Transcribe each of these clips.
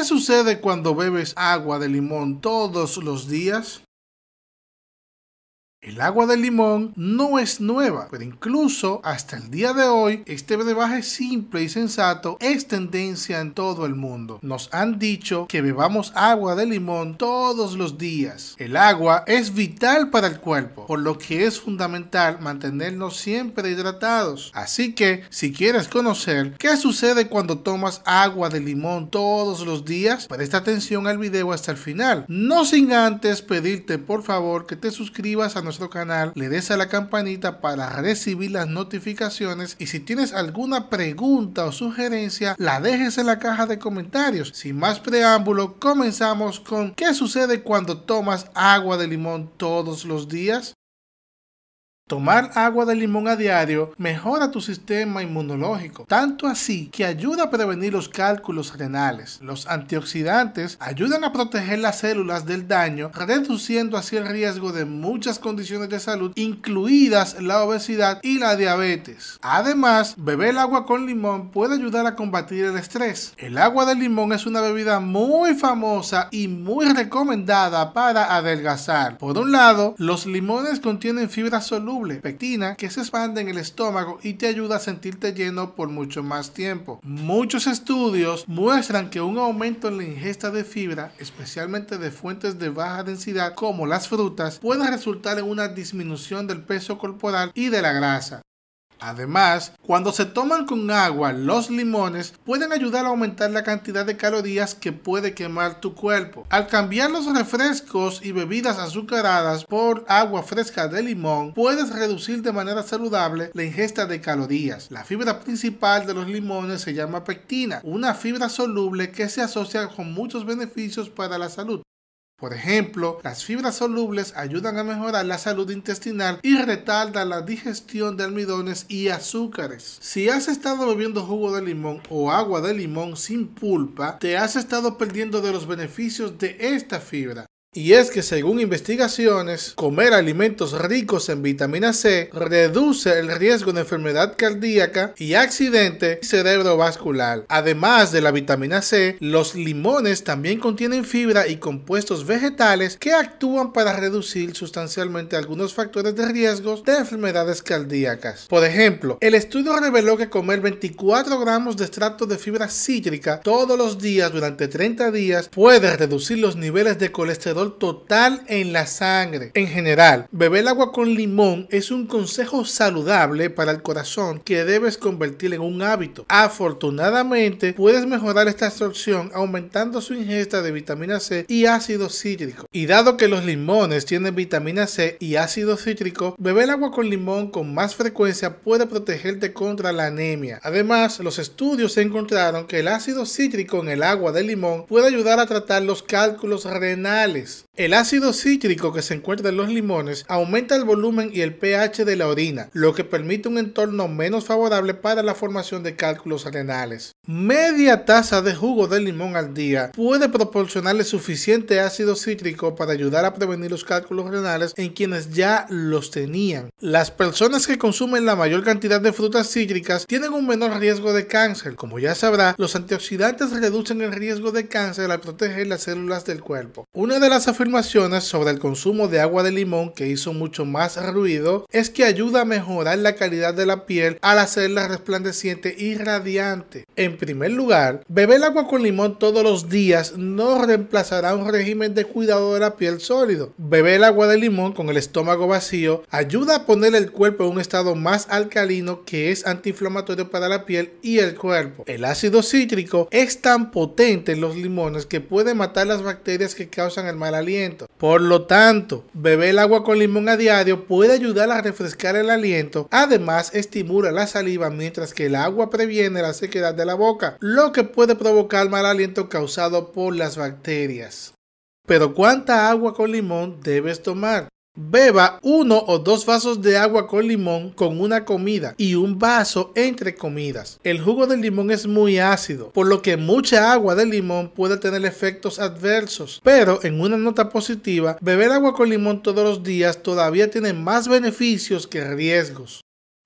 ¿Qué sucede cuando bebes agua de limón todos los días? El agua de limón no es nueva, pero incluso hasta el día de hoy este brebaje simple y sensato es tendencia en todo el mundo. Nos han dicho que bebamos agua de limón todos los días. El agua es vital para el cuerpo, por lo que es fundamental mantenernos siempre hidratados. Así que si quieres conocer qué sucede cuando tomas agua de limón todos los días, presta atención al video hasta el final. No sin antes pedirte por favor que te suscribas a nuestro canal, le des a la campanita para recibir las notificaciones y si tienes alguna pregunta o sugerencia, la dejes en la caja de comentarios. Sin más preámbulo, comenzamos con ¿qué sucede cuando tomas agua de limón todos los días? Tomar agua de limón a diario mejora tu sistema inmunológico, tanto así que ayuda a prevenir los cálculos renales. Los antioxidantes ayudan a proteger las células del daño, reduciendo así el riesgo de muchas condiciones de salud, incluidas la obesidad y la diabetes. Además, beber agua con limón puede ayudar a combatir el estrés. El agua de limón es una bebida muy famosa y muy recomendada para adelgazar. Por un lado, los limones contienen fibra soluble pectina, que se expande en el estómago y te ayuda a sentirte lleno por mucho más tiempo. Muchos estudios muestran que un aumento en la ingesta de fibra, especialmente de fuentes de baja densidad como las frutas, puede resultar en una disminución del peso corporal y de la grasa. Además, cuando se toman con agua los limones pueden ayudar a aumentar la cantidad de calorías que puede quemar tu cuerpo. Al cambiar los refrescos y bebidas azucaradas por agua fresca de limón, puedes reducir de manera saludable la ingesta de calorías. La fibra principal de los limones se llama pectina, una fibra soluble que se asocia con muchos beneficios para la salud. Por ejemplo, las fibras solubles ayudan a mejorar la salud intestinal y retardan la digestión de almidones y azúcares. Si has estado bebiendo jugo de limón o agua de limón sin pulpa, te has estado perdiendo de los beneficios de esta fibra. Y es que según investigaciones, comer alimentos ricos en vitamina C reduce el riesgo de enfermedad cardíaca y accidente cerebrovascular. Además de la vitamina C, los limones también contienen fibra y compuestos vegetales que actúan para reducir sustancialmente algunos factores de riesgo de enfermedades cardíacas. Por ejemplo, el estudio reveló que comer 24 gramos de extracto de fibra cítrica todos los días durante 30 días puede reducir los niveles de colesterol total en la sangre. En general, beber agua con limón es un consejo saludable para el corazón que debes convertir en un hábito. Afortunadamente, puedes mejorar esta absorción aumentando su ingesta de vitamina C y ácido cítrico. Y dado que los limones tienen vitamina C y ácido cítrico, beber agua con limón con más frecuencia puede protegerte contra la anemia. Además, los estudios encontraron que el ácido cítrico en el agua de limón puede ayudar a tratar los cálculos renales el ácido cítrico que se encuentra en los limones aumenta el volumen y el pH de la orina, lo que permite un entorno menos favorable para la formación de cálculos renales. Media taza de jugo de limón al día puede proporcionarle suficiente ácido cítrico para ayudar a prevenir los cálculos renales en quienes ya los tenían. Las personas que consumen la mayor cantidad de frutas cítricas tienen un menor riesgo de cáncer. Como ya sabrá, los antioxidantes reducen el riesgo de cáncer al proteger las células del cuerpo. Una de las afirmaciones sobre el consumo de agua de limón que hizo mucho más ruido es que ayuda a mejorar la calidad de la piel al hacerla resplandeciente y radiante. Primer lugar, beber agua con limón todos los días no reemplazará un régimen de cuidado de la piel sólido. Beber agua de limón con el estómago vacío ayuda a poner el cuerpo en un estado más alcalino que es antiinflamatorio para la piel y el cuerpo. El ácido cítrico es tan potente en los limones que puede matar las bacterias que causan el mal aliento. Por lo tanto, beber el agua con limón a diario puede ayudar a refrescar el aliento. Además, estimula la saliva mientras que el agua previene la sequedad de la boca, lo que puede provocar mal aliento causado por las bacterias. Pero ¿cuánta agua con limón debes tomar? Beba uno o dos vasos de agua con limón con una comida y un vaso entre comidas. El jugo de limón es muy ácido, por lo que mucha agua de limón puede tener efectos adversos. Pero en una nota positiva, beber agua con limón todos los días todavía tiene más beneficios que riesgos.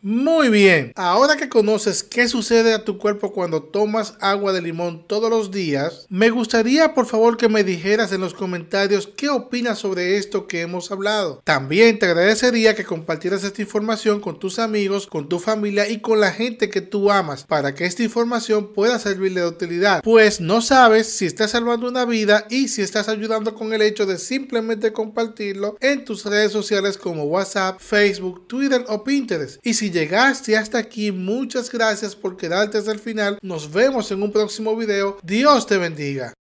Muy bien, ahora que conoces qué sucede a tu cuerpo cuando tomas agua de limón todos los días, me gustaría por favor que me dijeras en los comentarios qué opinas sobre esto que hemos hablado. También te agradecería que compartieras esta información con tus amigos, con tu familia y con la gente que tú amas para que esta información pueda servirle de utilidad, pues no sabes si estás salvando una vida y si estás ayudando con el hecho de simplemente compartirlo en tus redes sociales como WhatsApp, Facebook, Twitter o Pinterest. Y si llegaste hasta aquí, muchas gracias por quedarte hasta el final. Nos vemos en un próximo video. Dios te bendiga.